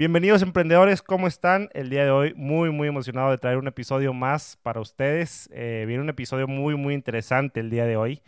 Bienvenidos emprendedores, ¿cómo están? El día de hoy muy muy emocionado de traer un episodio más para ustedes. Eh, viene un episodio muy muy interesante el día de hoy.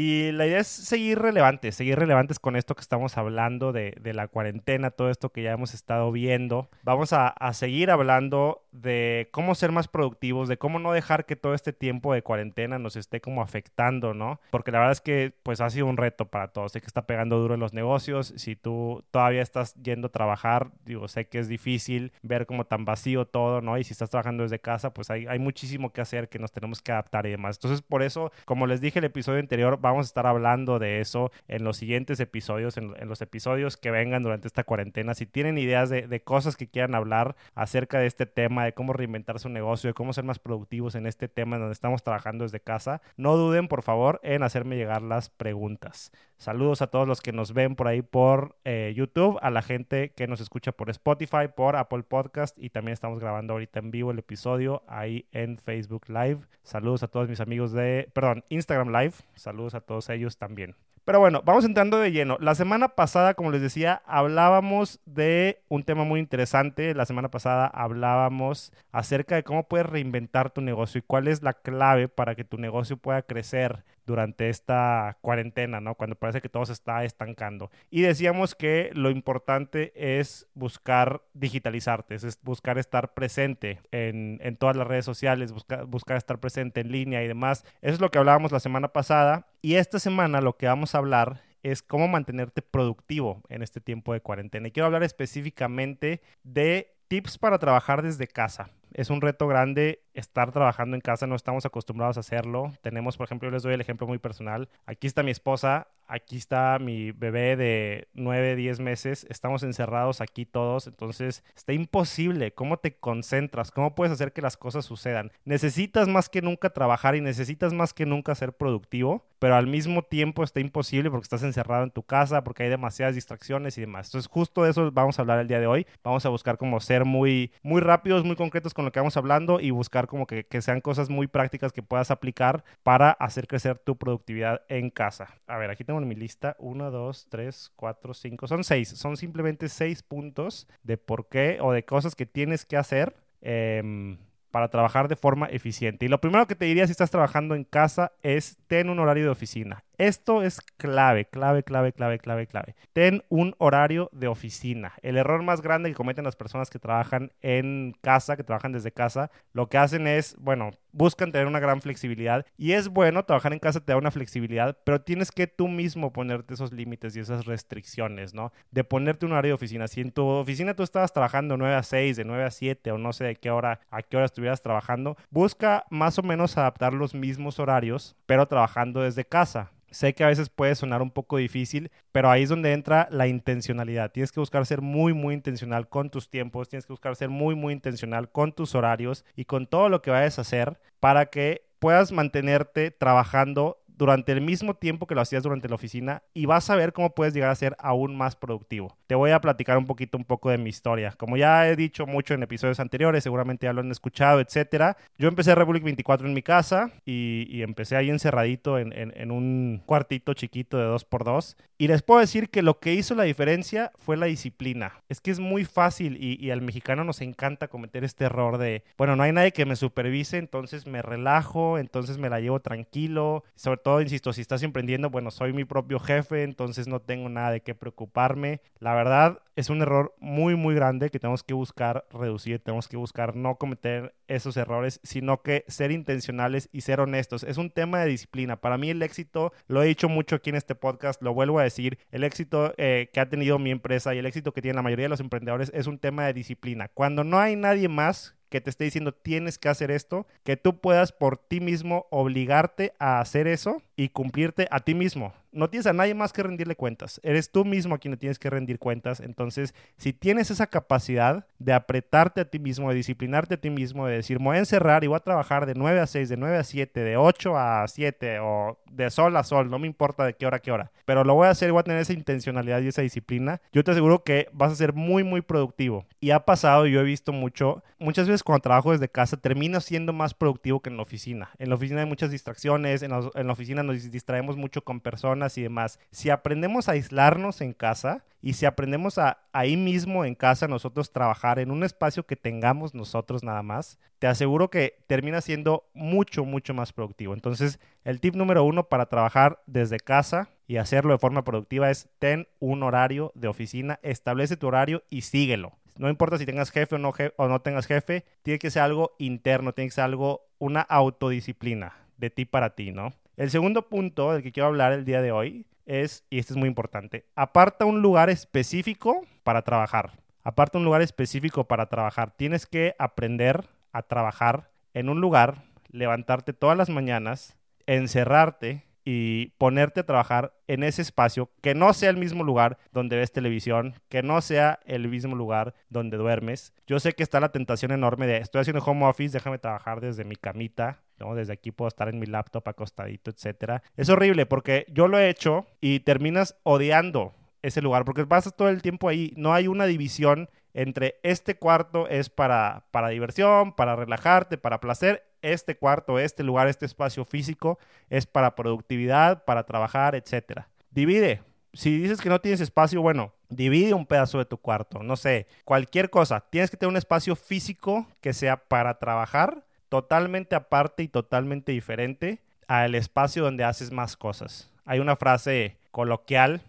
Y la idea es seguir relevantes, seguir relevantes con esto que estamos hablando de, de la cuarentena, todo esto que ya hemos estado viendo. Vamos a, a, seguir hablando de cómo ser más productivos, de cómo no dejar que todo este tiempo de cuarentena nos esté como afectando, ¿no? Porque la verdad es que pues ha sido un reto para todos. Sé que está pegando duro en los negocios. Si tú todavía estás yendo a trabajar, digo, sé que es difícil ver como tan vacío todo, ¿no? Y si estás trabajando desde casa, pues hay, hay muchísimo que hacer, que nos tenemos que adaptar y demás. Entonces, por eso, como les dije el episodio anterior, vamos a estar hablando de eso en los siguientes episodios, en, los episodios que vengan durante esta cuarentena. Si tienen ideas de, de, cosas que quieran hablar acerca de este tema, de cómo reinventar su negocio, de cómo ser más productivos en este tema en donde estamos trabajando desde casa, no duden, por favor, en hacerme llegar las preguntas. Saludos a todos los que nos ven por ahí por eh, YouTube, a la gente que nos escucha por Spotify, por Apple Podcast y también estamos grabando ahorita en vivo el episodio ahí en Facebook Live. Saludos a todos mis amigos de, perdón, Instagram Live. Saludos a todos ellos también. Pero bueno, vamos entrando de lleno. La semana pasada, como les decía, hablábamos de un tema muy interesante. La semana pasada hablábamos acerca de cómo puedes reinventar tu negocio y cuál es la clave para que tu negocio pueda crecer durante esta cuarentena, ¿no? Cuando parece que todo se está estancando. Y decíamos que lo importante es buscar digitalizarte, es buscar estar presente en, en todas las redes sociales, buscar, buscar estar presente en línea y demás. Eso es lo que hablábamos la semana pasada. Y esta semana lo que vamos a hablar es cómo mantenerte productivo en este tiempo de cuarentena. Y quiero hablar específicamente de tips para trabajar desde casa. Es un reto grande estar trabajando en casa, no estamos acostumbrados a hacerlo. Tenemos, por ejemplo, yo les doy el ejemplo muy personal. Aquí está mi esposa, aquí está mi bebé de 9, 10 meses, estamos encerrados aquí todos, entonces está imposible. ¿Cómo te concentras? ¿Cómo puedes hacer que las cosas sucedan? Necesitas más que nunca trabajar y necesitas más que nunca ser productivo, pero al mismo tiempo está imposible porque estás encerrado en tu casa, porque hay demasiadas distracciones y demás. Entonces, justo de eso vamos a hablar el día de hoy. Vamos a buscar como ser muy, muy rápidos, muy concretos con lo que vamos hablando y buscar como que, que sean cosas muy prácticas que puedas aplicar para hacer crecer tu productividad en casa. A ver, aquí tengo en mi lista 1, 2, 3, 4, 5, son 6. Son simplemente 6 puntos de por qué o de cosas que tienes que hacer. Eh, para trabajar de forma eficiente. Y lo primero que te diría si estás trabajando en casa es ten un horario de oficina. Esto es clave, clave, clave, clave, clave, clave. Ten un horario de oficina. El error más grande que cometen las personas que trabajan en casa, que trabajan desde casa, lo que hacen es, bueno, buscan tener una gran flexibilidad y es bueno, trabajar en casa te da una flexibilidad, pero tienes que tú mismo ponerte esos límites y esas restricciones, ¿no? De ponerte un horario de oficina. Si en tu oficina tú estabas trabajando 9 a 6, de 9 a 7 o no sé de qué hora, a qué hora estuvieras trabajando, busca más o menos adaptar los mismos horarios, pero trabajando desde casa. Sé que a veces puede sonar un poco difícil, pero ahí es donde entra la intencionalidad. Tienes que buscar ser muy, muy intencional con tus tiempos, tienes que buscar ser muy, muy intencional con tus horarios y con todo lo que vayas a hacer para que puedas mantenerte trabajando durante el mismo tiempo que lo hacías durante la oficina y vas a ver cómo puedes llegar a ser aún más productivo. Te voy a platicar un poquito, un poco de mi historia. Como ya he dicho mucho en episodios anteriores, seguramente ya lo han escuchado, etcétera. Yo empecé Republic 24 en mi casa y, empecé ahí encerradito en, en, en, un cuartito chiquito de 2x2. Y les puedo decir que lo que hizo la diferencia fue la disciplina. Es que es muy fácil y, y al mexicano nos encanta cometer este error de, bueno, no hay nadie que me supervise, entonces me relajo, entonces me la llevo tranquilo, sobre todo insisto, si estás emprendiendo, bueno, soy mi propio jefe, entonces no tengo nada de qué preocuparme. La verdad es un error muy, muy grande que tenemos que buscar reducir, tenemos que buscar no cometer esos errores, sino que ser intencionales y ser honestos. Es un tema de disciplina. Para mí el éxito, lo he dicho mucho aquí en este podcast, lo vuelvo a decir, el éxito eh, que ha tenido mi empresa y el éxito que tiene la mayoría de los emprendedores es un tema de disciplina. Cuando no hay nadie más que te esté diciendo tienes que hacer esto, que tú puedas por ti mismo obligarte a hacer eso y cumplirte a ti mismo. No tienes a nadie más que rendirle cuentas. Eres tú mismo a quien le tienes que rendir cuentas. Entonces, si tienes esa capacidad de apretarte a ti mismo, de disciplinarte a ti mismo, de decir, me voy a encerrar y voy a trabajar de 9 a 6, de 9 a 7, de 8 a 7 o de sol a sol, no me importa de qué hora a qué hora, pero lo voy a hacer y voy a tener esa intencionalidad y esa disciplina, yo te aseguro que vas a ser muy, muy productivo. Y ha pasado, yo he visto mucho, muchas veces cuando trabajo desde casa termino siendo más productivo que en la oficina. En la oficina hay muchas distracciones, en la, en la oficina nos distraemos mucho con personas y demás, si aprendemos a aislarnos en casa y si aprendemos a ahí mismo en casa nosotros trabajar en un espacio que tengamos nosotros nada más, te aseguro que termina siendo mucho, mucho más productivo. Entonces, el tip número uno para trabajar desde casa y hacerlo de forma productiva es ten un horario de oficina, establece tu horario y síguelo. No importa si tengas jefe o no, o no tengas jefe, tiene que ser algo interno, tiene que ser algo, una autodisciplina de ti para ti, ¿no? El segundo punto del que quiero hablar el día de hoy es, y este es muy importante, aparta un lugar específico para trabajar. Aparta un lugar específico para trabajar. Tienes que aprender a trabajar en un lugar, levantarte todas las mañanas, encerrarte y ponerte a trabajar en ese espacio que no sea el mismo lugar donde ves televisión, que no sea el mismo lugar donde duermes. Yo sé que está la tentación enorme de estoy haciendo home office, déjame trabajar desde mi camita, Desde aquí puedo estar en mi laptop acostadito, etcétera. Es horrible porque yo lo he hecho y terminas odiando ese lugar porque pasas todo el tiempo ahí, no hay una división entre este cuarto es para, para diversión, para relajarte, para placer, este cuarto, este lugar, este espacio físico es para productividad, para trabajar, etc. Divide. Si dices que no tienes espacio, bueno, divide un pedazo de tu cuarto, no sé, cualquier cosa. Tienes que tener un espacio físico que sea para trabajar, totalmente aparte y totalmente diferente al espacio donde haces más cosas. Hay una frase coloquial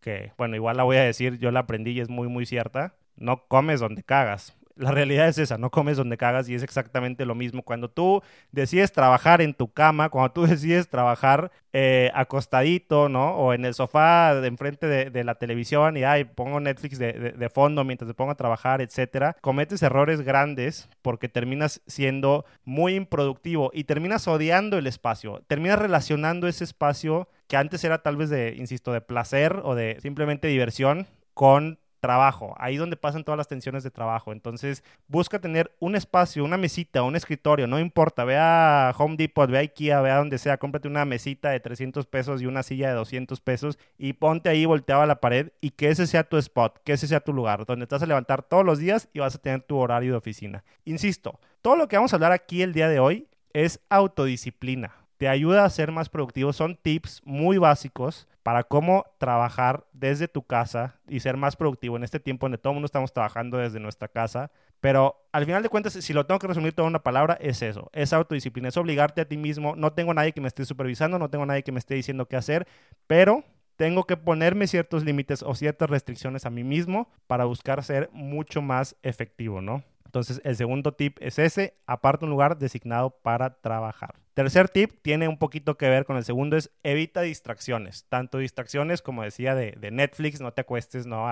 que, bueno, igual la voy a decir, yo la aprendí y es muy, muy cierta. No comes donde cagas la realidad es esa, no comes donde cagas y es exactamente lo mismo. Cuando tú decides trabajar en tu cama, cuando tú decides trabajar eh, acostadito, ¿no? O en el sofá de enfrente de, la televisión y, ay, pongo Netflix de, de, fondo mientras te pongo a trabajar, etcétera, cometes errores grandes porque terminas siendo muy improductivo y terminas odiando el espacio, terminas relacionando ese espacio que antes era tal vez de, insisto, de placer o de simplemente diversión con trabajo, ahí donde pasan todas las tensiones de trabajo. Entonces, busca tener un espacio, una mesita, un escritorio, no importa, ve a Home Depot, ve a Ikea, ve a donde sea, cómprate una mesita de 300 pesos y una silla de 200 pesos y ponte ahí volteado a la pared y que ese sea tu spot, que ese sea tu lugar, donde te vas a levantar todos los días y vas a tener tu horario de oficina. Insisto, todo lo que vamos a hablar aquí el día de hoy es autodisciplina te ayuda a ser más productivo. Son tips muy básicos para cómo trabajar desde tu casa y ser más productivo en este tiempo donde todo el mundo estamos trabajando desde nuestra casa. Pero al final de cuentas, si lo tengo que resumir toda una palabra, es eso, es autodisciplina, es obligarte a ti mismo. No tengo nadie que me esté supervisando, no tengo nadie que me esté diciendo qué hacer, pero tengo que ponerme ciertos límites o ciertas restricciones a mí mismo para buscar ser mucho más efectivo, ¿no? Entonces, el segundo tip es ese, aparte un lugar designado para trabajar. Tercer tip tiene un poquito que ver con el segundo, es evita distracciones. Tanto distracciones, como decía, de, Netflix, no te acuestes ¿no?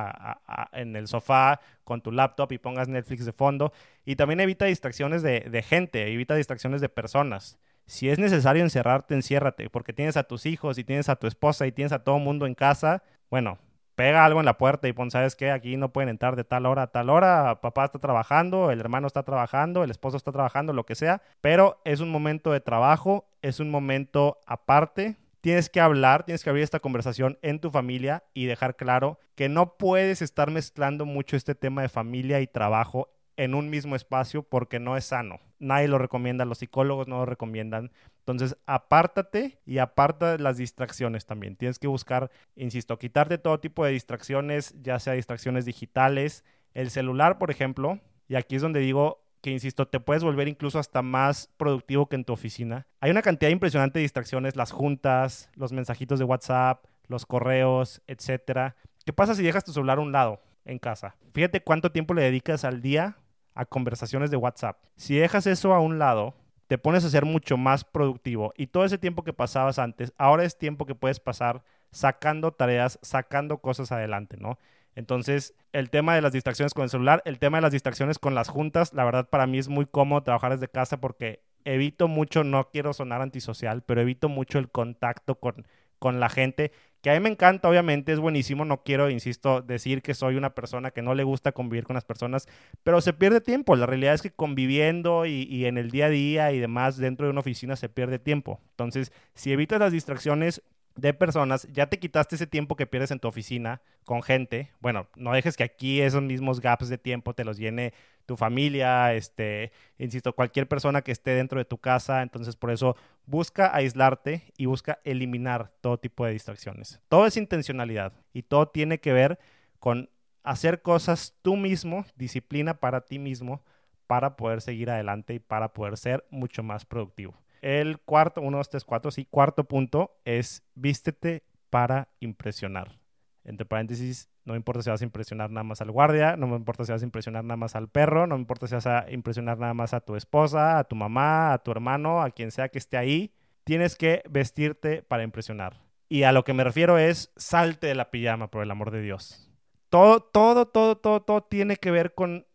en el sofá con tu laptop y pongas Netflix de fondo. Y también evita distracciones de, de gente, evita distracciones de personas. Si es necesario encerrarte, enciérrate, porque tienes a tus hijos y tienes a tu esposa y tienes a todo el mundo en casa. Bueno, pega algo en la puerta y pon, ¿sabes qué? Aquí no pueden entrar de tal hora a tal hora, papá está trabajando, el hermano está trabajando, el esposo está trabajando, lo que sea, pero es un momento de trabajo, es un momento aparte. Tienes que hablar, tienes que abrir esta conversación en tu familia y dejar claro que no puedes estar mezclando mucho este tema de familia y trabajo en un mismo espacio porque no es sano. Nadie lo recomienda, los psicólogos no lo recomiendan. Entonces, apártate y aparta las distracciones también. Tienes que buscar, insisto, quitarte todo tipo de distracciones, ya sea distracciones digitales, el celular, por ejemplo, y aquí es donde digo que, insisto, te puedes volver incluso hasta más productivo que en tu oficina. Hay una cantidad impresionante de distracciones, las juntas, los mensajitos de WhatsApp, los correos, etcétera. ¿Qué pasa si dejas tu celular a un lado en casa? Fíjate cuánto tiempo le dedicas al día a conversaciones de WhatsApp. Si dejas eso a un lado, te pones a ser mucho más productivo y todo ese tiempo que pasabas antes, ahora es tiempo que puedes pasar sacando tareas, sacando cosas adelante, ¿no? Entonces, el tema de las distracciones con el celular, el tema de las distracciones con las juntas, la verdad para mí es muy cómodo trabajar desde casa porque evito mucho, no quiero sonar antisocial, pero evito mucho el contacto con, con la gente que a mí me encanta, obviamente, es buenísimo. No quiero, insisto, decir que soy una persona que no le gusta convivir con las personas, pero se pierde tiempo. La realidad es que conviviendo y, en el día a día y demás dentro de una oficina se pierde tiempo. Entonces, si evitas las distracciones, de personas, ya te quitaste ese tiempo que pierdes en tu oficina con gente. Bueno, no dejes que aquí esos mismos gaps de tiempo te los llene tu familia, este, insisto, cualquier persona que esté dentro de tu casa. Entonces, por eso busca aislarte y busca eliminar todo tipo de distracciones. Todo es intencionalidad y todo tiene que ver con hacer cosas tú mismo, disciplina para ti mismo, para poder seguir adelante y para poder ser mucho más productivo. El cuarto, uno, dos, tres, cuatro, sí, cuarto punto es vístete para impresionar. Entre paréntesis, no importa si vas a impresionar nada más al guardia, no importa si vas a impresionar nada más al perro, no importa si vas a impresionar nada más a tu esposa, a tu mamá, a tu hermano, a quien sea que esté ahí. Tienes que vestirte para impresionar. Y a lo que me refiero es salte de la pijama, por el amor de Dios. Todo, todo, todo, todo, todo tiene que ver con,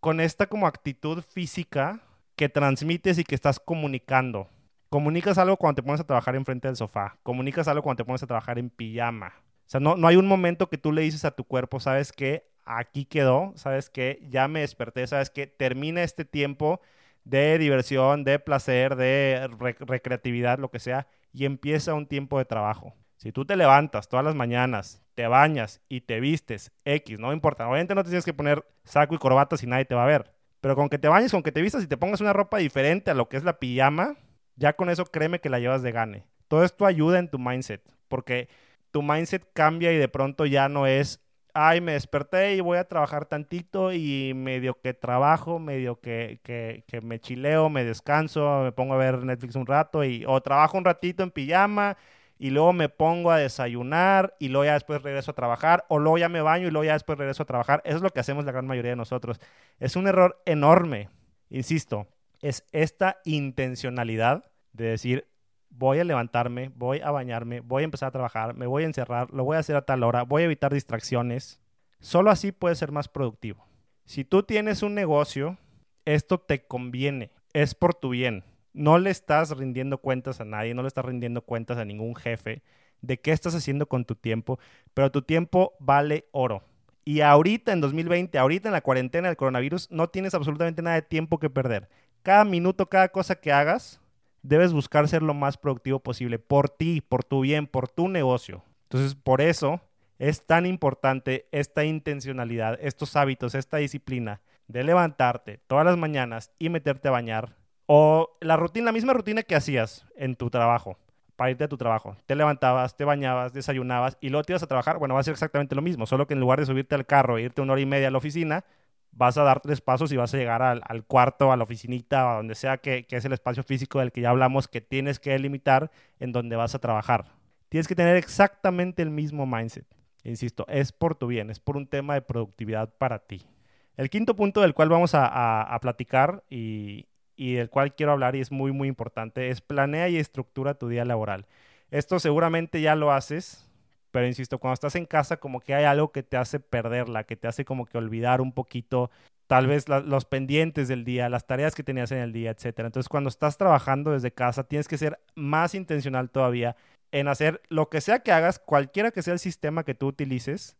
con esta como actitud física que transmites y que estás comunicando. Comunicas algo cuando te pones a trabajar enfrente del sofá. Comunicas algo cuando te pones a trabajar en pijama. O sea, no, no hay un momento que tú le dices a tu cuerpo, sabes que aquí quedó, sabes que ya me desperté, sabes que termina este tiempo de diversión, de placer, de recreatividad, lo que sea, y empieza un tiempo de trabajo. Si tú te levantas todas las mañanas, te bañas y te vistes X, no importa. Obviamente no te tienes que poner saco y corbata si nadie te va a ver. Pero con que te bañes, con que te vistas y te pongas una ropa diferente a lo que es la pijama, ya con eso créeme que la llevas de gane. Todo esto ayuda en tu mindset, porque tu mindset cambia y de pronto ya no es, ay, me desperté y voy a trabajar tantito y medio que trabajo, medio que, que, que me chileo, me descanso, me pongo a ver Netflix un rato y o trabajo un ratito en pijama y luego me pongo a desayunar y luego ya después regreso a trabajar o luego ya me baño y luego ya después regreso a trabajar. Eso es lo que hacemos la gran mayoría de nosotros. Es un error enorme, insisto, es esta intencionalidad de decir, voy a levantarme, voy a bañarme, voy a empezar a trabajar, me voy a encerrar, lo voy a hacer a tal hora, voy a evitar distracciones. Solo así puedes ser más productivo. Si tú tienes un negocio, esto te conviene, es por tu bien. No le estás rindiendo cuentas a nadie, no le estás rindiendo cuentas a ningún jefe de qué estás haciendo con tu tiempo, pero tu tiempo vale oro. Y ahorita en 2020, ahorita en la cuarentena del coronavirus, no tienes absolutamente nada de tiempo que perder cada minuto, cada cosa que hagas, debes buscar ser lo más productivo posible por ti, por tu bien, por tu negocio. Entonces, por eso es tan importante esta intencionalidad, estos hábitos, esta disciplina de levantarte todas las mañanas y meterte a bañar o la rutina, la misma rutina que hacías en tu trabajo, para irte a tu trabajo. Te levantabas, te bañabas, desayunabas y luego te ibas a trabajar. Bueno, va a ser exactamente lo mismo, solo que en lugar de subirte al carro e irte una hora y media a la oficina, vas a dar tres pasos y vas a llegar al, cuarto, a la oficinita, a donde sea que, es el espacio físico del que ya hablamos, que tienes que delimitar en donde vas a trabajar. Tienes que tener exactamente el mismo mindset. Insisto, es por tu bien, es por un tema de productividad para ti. El quinto punto del cual vamos a, a platicar y, y del cual quiero hablar y es muy, muy importante, es planea y estructura tu día laboral. Esto seguramente ya lo haces, pero insisto, cuando estás en casa como que hay algo que te hace perderla, que te hace como que olvidar un poquito tal vez los pendientes del día, las tareas que tenías en el día, etc. Entonces, cuando estás trabajando desde casa, tienes que ser más intencional todavía en hacer lo que sea que hagas, cualquiera que sea el sistema que tú utilices,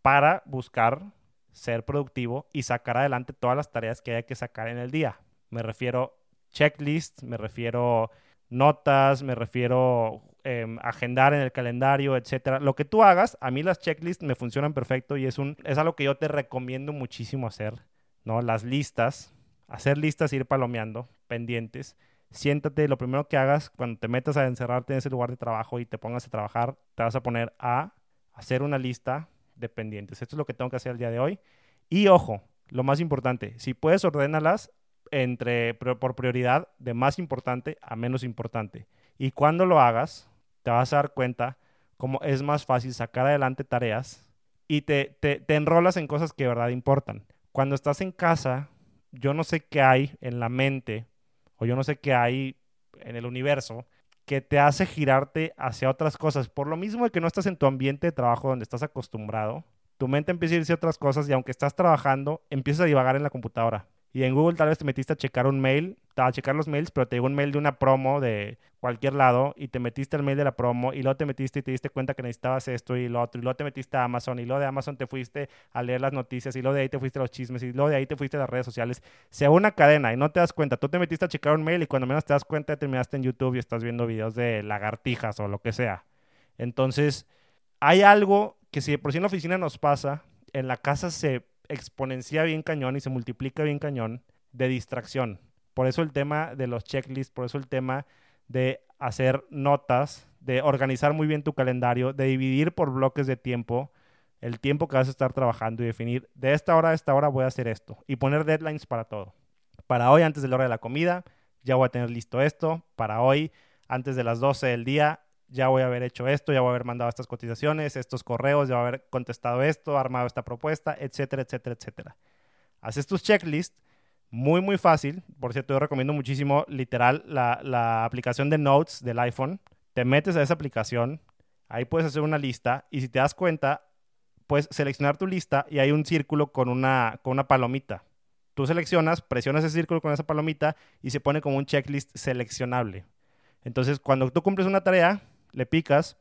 para buscar ser productivo y sacar adelante todas las tareas que hay que sacar en el día. Me refiero checklist, me refiero notas, me refiero Em, agendar en el calendario, etcétera. Lo que tú hagas, a mí las checklists me funcionan perfecto y es, un, es algo que yo te recomiendo muchísimo hacer, ¿no? Las listas, hacer listas, ir palomeando, pendientes. Siéntate, lo primero que hagas cuando te metas a encerrarte en ese lugar de trabajo y te pongas a trabajar, te vas a poner a hacer una lista de pendientes. Esto es lo que tengo que hacer el día de hoy. Y ojo, lo más importante, si puedes, ordénalas entre, por prioridad de más importante a menos importante. Y cuando lo hagas, te vas a dar cuenta cómo es más fácil sacar adelante tareas y te, te, te enrolas en cosas que de verdad importan. Cuando estás en casa, yo no sé qué hay en la mente o yo no sé qué hay en el universo que te hace girarte hacia otras cosas. Por lo mismo de que no estás en tu ambiente de trabajo donde estás acostumbrado, tu mente empieza a irse a otras cosas y aunque estás trabajando, empiezas a divagar en la computadora. Y en Google tal vez te metiste a checar un mail, a checar los mails, pero te llegó un mail de una promo de cualquier lado y te metiste al mail de la promo y luego te metiste y te diste cuenta que necesitabas esto y lo otro y luego te metiste a Amazon y luego de Amazon te fuiste a leer las noticias y luego de ahí te fuiste a los chismes y luego de ahí te fuiste a las redes sociales. Sea una cadena y no te das cuenta. Tú te metiste a checar un mail y cuando menos te das cuenta terminaste en YouTube y estás viendo videos de lagartijas o lo que sea. Entonces, hay algo que si por sí en la oficina nos pasa, en la casa se exponencia bien cañón y se multiplica bien cañón de distracción. Por eso el tema de los checklists, por eso el tema de hacer notas, de organizar muy bien tu calendario, de dividir por bloques de tiempo el tiempo que vas a estar trabajando y definir de esta hora a esta hora voy a hacer esto y poner deadlines para todo. Para hoy, antes de la hora de la comida, ya voy a tener listo esto. Para hoy, antes de las 12 del día, ya voy a haber hecho esto, ya voy a haber mandado estas cotizaciones, estos correos, ya voy a haber contestado esto, armado esta propuesta, etcétera, etcétera, etcétera. Haces tus checklists, muy, muy fácil. Por cierto, yo recomiendo muchísimo, literal, la, la aplicación de Notes del iPhone. Te metes a esa aplicación, ahí puedes hacer una lista y si te das cuenta, puedes seleccionar tu lista y hay un círculo con una, con una palomita. Tú seleccionas, presionas ese círculo con esa palomita y se pone como un checklist seleccionable. Entonces, cuando tú cumples una tarea, le picas,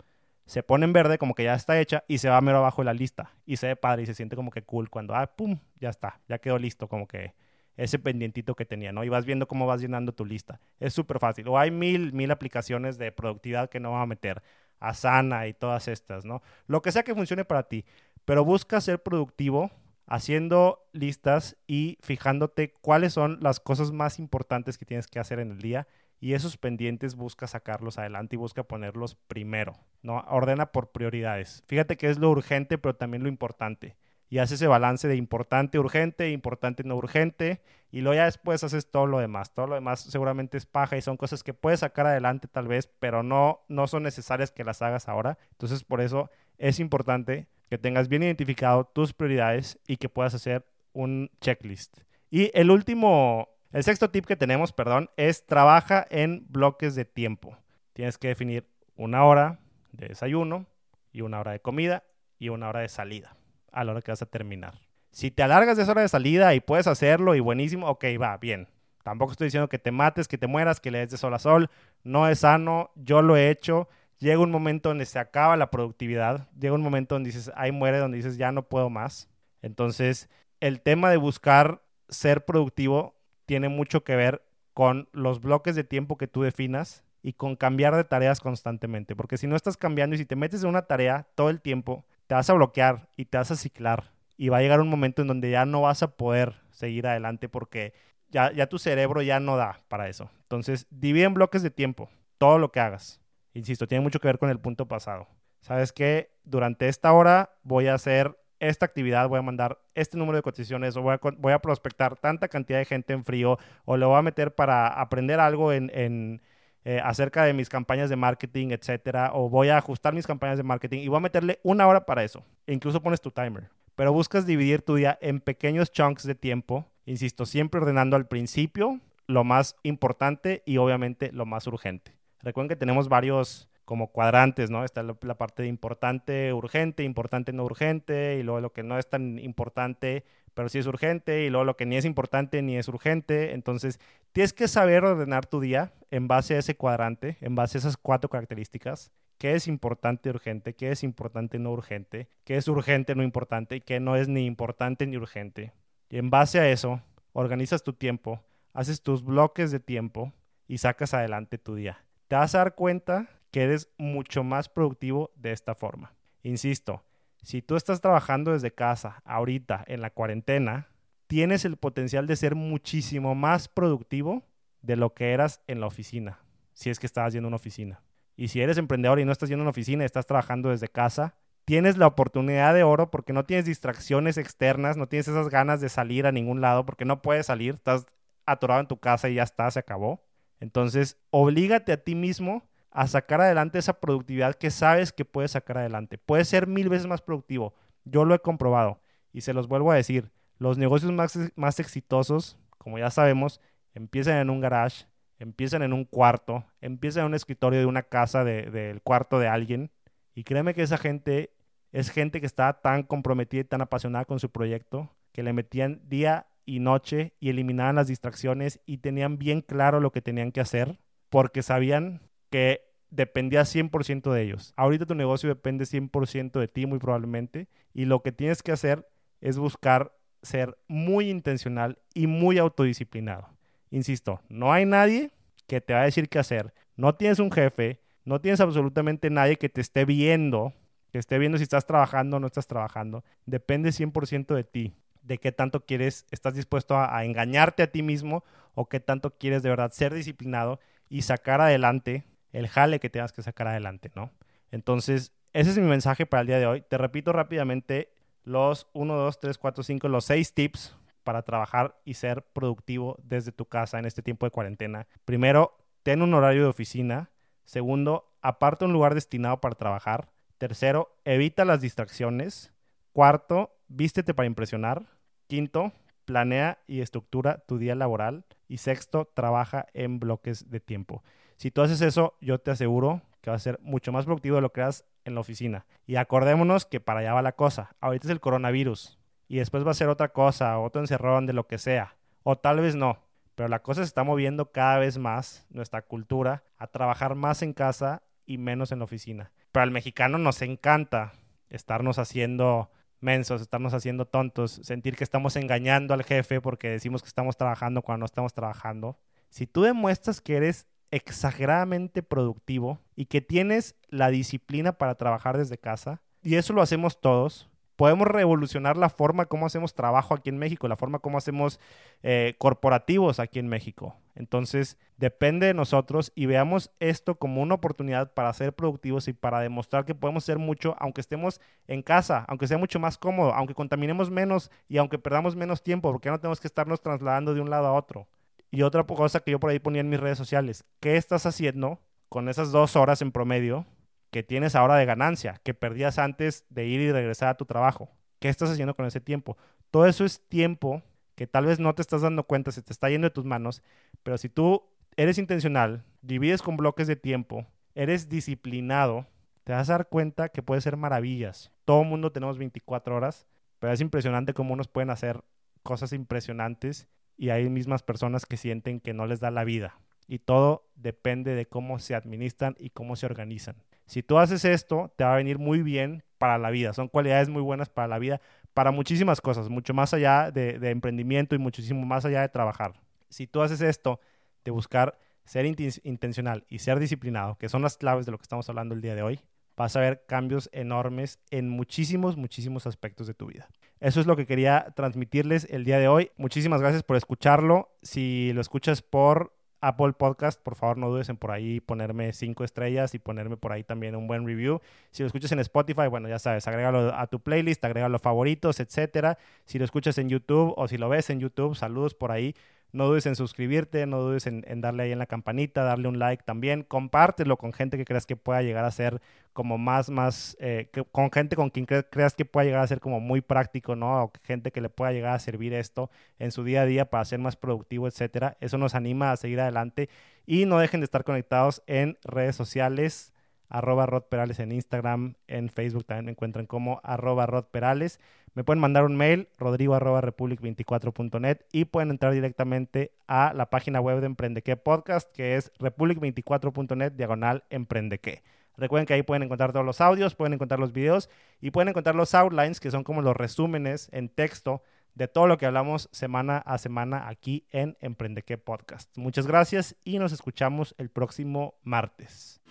se pone en verde como que ya está hecha y se va mero abajo de la lista. Y se ve padre y se siente como que cool cuando, ah, pum, ya está, ya quedó listo, como que ese pendientito que tenía, ¿no? Y vas viendo cómo vas llenando tu lista. Es súper fácil. O hay mil, mil aplicaciones de productividad que no va a meter. Asana y todas estas, ¿no? Lo que sea que funcione para ti. Pero busca ser productivo haciendo listas y fijándote cuáles son las cosas más importantes que tienes que hacer en el día y esos pendientes busca sacarlos adelante y busca ponerlos primero, ¿no? Ordena por prioridades. Fíjate que es lo urgente, pero también lo importante. Y hace ese balance de importante, urgente, importante, no urgente. Y luego ya después haces todo lo demás. Todo lo demás seguramente es paja y son cosas que puedes sacar adelante tal vez, pero no, no son necesarias que las hagas ahora. Entonces por eso es importante que tengas bien identificado tus prioridades y que puedas hacer un checklist. Y el último el sexto tip que tenemos, perdón, es trabaja en bloques de tiempo. Tienes que definir una hora de desayuno y una hora de comida y una hora de salida a la hora que vas a terminar. Si te alargas de esa hora de salida y puedes hacerlo y buenísimo, ok, va, bien. Tampoco estoy diciendo que te mates, que te mueras, que le des de sol a sol. No es sano, yo lo he hecho. Llega un momento donde se acaba la productividad. Llega un momento donde dices, ahí muere, donde dices, ya no puedo más. Entonces, el tema de buscar ser productivo tiene mucho que ver con los bloques de tiempo que tú definas y con cambiar de tareas constantemente. Porque si no estás cambiando y si te metes en una tarea todo el tiempo, te vas a bloquear y te vas a ciclar. Y va a llegar un momento en donde ya no vas a poder seguir adelante porque ya, tu cerebro ya no da para eso. Entonces, divide en bloques de tiempo todo lo que hagas. Insisto, tiene mucho que ver con el punto pasado. ¿Sabes qué? Durante esta hora voy a hacer esta actividad, voy a mandar este número de cotizaciones o voy a, prospectar tanta cantidad de gente en frío o lo voy a meter para aprender algo en, eh, acerca de mis campañas de marketing, etcétera, o voy a ajustar mis campañas de marketing y voy a meterle una hora para eso. Incluso pones tu timer. Pero buscas dividir tu día en pequeños chunks de tiempo, insisto, siempre ordenando al principio lo más importante y obviamente lo más urgente. Recuerden que tenemos varios como cuadrantes, ¿no? Está la, parte de importante, urgente, importante, no urgente, y luego lo que no es tan importante, pero sí es urgente, y luego lo que ni es importante ni es urgente. Entonces, tienes que saber ordenar tu día en base a ese cuadrante, en base a esas cuatro características. ¿Qué es importante, urgente? ¿Qué es importante, no urgente? ¿Qué es urgente, no importante? ¿Y qué no es ni importante ni urgente? Y en base a eso, organizas tu tiempo, haces tus bloques de tiempo y sacas adelante tu día. Te vas a dar cuenta que eres mucho más productivo de esta forma. Insisto, si tú estás trabajando desde casa ahorita en la cuarentena, tienes el potencial de ser muchísimo más productivo de lo que eras en la oficina, si es que estabas yendo una oficina. Y si eres emprendedor y no estás yendo a una oficina estás trabajando desde casa, tienes la oportunidad de oro porque no tienes distracciones externas, no tienes esas ganas de salir a ningún lado porque no puedes salir, estás atorado en tu casa y ya está, se acabó. Entonces, oblígate a ti mismo a sacar adelante esa productividad que sabes que puedes sacar adelante. Puedes ser mil veces más productivo. Yo lo he comprobado y se los vuelvo a decir. Los negocios más, más exitosos, como ya sabemos, empiezan en un garage, empiezan en un cuarto, empiezan en un escritorio de una casa del cuarto de alguien. Y créeme que esa gente es gente que está tan comprometida y tan apasionada con su proyecto que le metían día y noche y eliminaban las distracciones y tenían bien claro lo que tenían que hacer porque sabían que dependía 100% de ellos. Ahorita tu negocio depende 100% de ti muy probablemente y lo que tienes que hacer es buscar ser muy intencional y muy autodisciplinado. Insisto, no hay nadie que te va a decir qué hacer. No tienes un jefe, No tienes absolutamente nadie que te esté viendo, que esté viendo si estás trabajando o no estás trabajando. Depende 100% de ti, de qué tanto quieres, estás dispuesto a, a engañarte a ti mismo o qué tanto quieres de verdad ser disciplinado y sacar adelante el jale que tengas que sacar adelante, ¿no? Entonces, ese es mi mensaje para el día de hoy. Te repito rápidamente los 1, 2, 3, 4, 5, los 6 tips para trabajar y ser productivo desde tu casa en este tiempo de cuarentena. Primero, ten un horario de oficina. Segundo, aparta un lugar destinado para trabajar. Tercero, evita las distracciones. Cuarto, vístete para impresionar. Quinto, planea y estructura tu día laboral. Y sexto, trabaja en bloques de tiempo. Si tú haces eso, yo te aseguro que va a ser mucho más productivo de lo que hagas en la oficina. Y acordémonos que para allá va la cosa. Ahorita es el coronavirus y después va a ser otra cosa, otro encerrón de lo que sea. O tal vez no. Pero la cosa se está moviendo cada vez más, nuestra cultura, a trabajar más en casa y menos en la oficina. Pero al mexicano nos encanta estarnos haciendo mensos, estarnos haciendo tontos, sentir que estamos engañando al jefe porque decimos que estamos trabajando cuando no estamos trabajando. Si tú demuestras que eres exageradamente productivo y que tienes la disciplina para trabajar desde casa, y eso lo hacemos todos, podemos revolucionar la forma como hacemos trabajo aquí en México, la forma como hacemos eh, corporativos aquí en México. Entonces, depende de nosotros y veamos esto como una oportunidad para ser productivos y para demostrar que podemos ser mucho, aunque estemos en casa, aunque sea mucho más cómodo, aunque contaminemos menos y aunque perdamos menos tiempo, porque no tenemos que estarnos trasladando de un lado a otro. Y otra cosa que yo por ahí ponía en mis redes sociales, ¿qué estás haciendo con esas dos horas en promedio que tienes ahora de ganancia, que perdías antes de ir y regresar a tu trabajo? ¿Qué estás haciendo con ese tiempo? Todo eso es tiempo que tal vez no te estás dando cuenta, se te está yendo de tus manos, pero si tú eres intencional, divides con bloques de tiempo, eres disciplinado, te vas a dar cuenta que puede ser maravillas. Todo mundo tenemos 24 horas, pero es impresionante cómo unos pueden hacer cosas impresionantes y hay mismas personas que sienten que no les da la vida. Y todo depende de cómo se administran y cómo se organizan. Si tú haces esto, te va a venir muy bien para la vida. Son cualidades muy buenas para la vida, para muchísimas cosas, mucho más allá de, emprendimiento y muchísimo más allá de trabajar. Si tú haces esto, de buscar ser intencional y ser disciplinado, que son las claves de lo que estamos hablando el día de hoy, vas a ver cambios enormes en muchísimos, muchísimos aspectos de tu vida. Eso es lo que quería transmitirles el día de hoy. Muchísimas gracias por escucharlo. Si lo escuchas por Apple Podcast, por favor no dudes en por ahí ponerme cinco estrellas y ponerme por ahí también un buen review. Si lo escuchas en Spotify, bueno, ya sabes, agrégalo a tu playlist, agrégalo a favoritos, etcétera. Si lo escuchas en YouTube o si lo ves en YouTube, saludos por ahí. No dudes en suscribirte, no dudes en, darle ahí en la campanita, darle un like también. Compártelo con gente que creas que pueda llegar a ser como más, más, eh, con gente con quien creas que pueda llegar a ser como muy práctico, ¿no? O gente que le pueda llegar a servir esto en su día a día para ser más productivo, etcétera. Eso nos anima a seguir adelante. Y no dejen de estar conectados en redes sociales arroba Rod Perales en Instagram, en Facebook también me encuentran como arroba Rod Perales. Me pueden mandar un mail, rodrigo arroba republic24.net y pueden entrar directamente a la página web de Emprendeque Podcast, que es republic24.net diagonal Emprendeque. Recuerden que ahí pueden encontrar todos los audios, pueden encontrar los videos y pueden encontrar los outlines, que son como los resúmenes en texto de todo lo que hablamos semana a semana aquí en Emprendeque Podcast. Muchas gracias y nos escuchamos el próximo martes.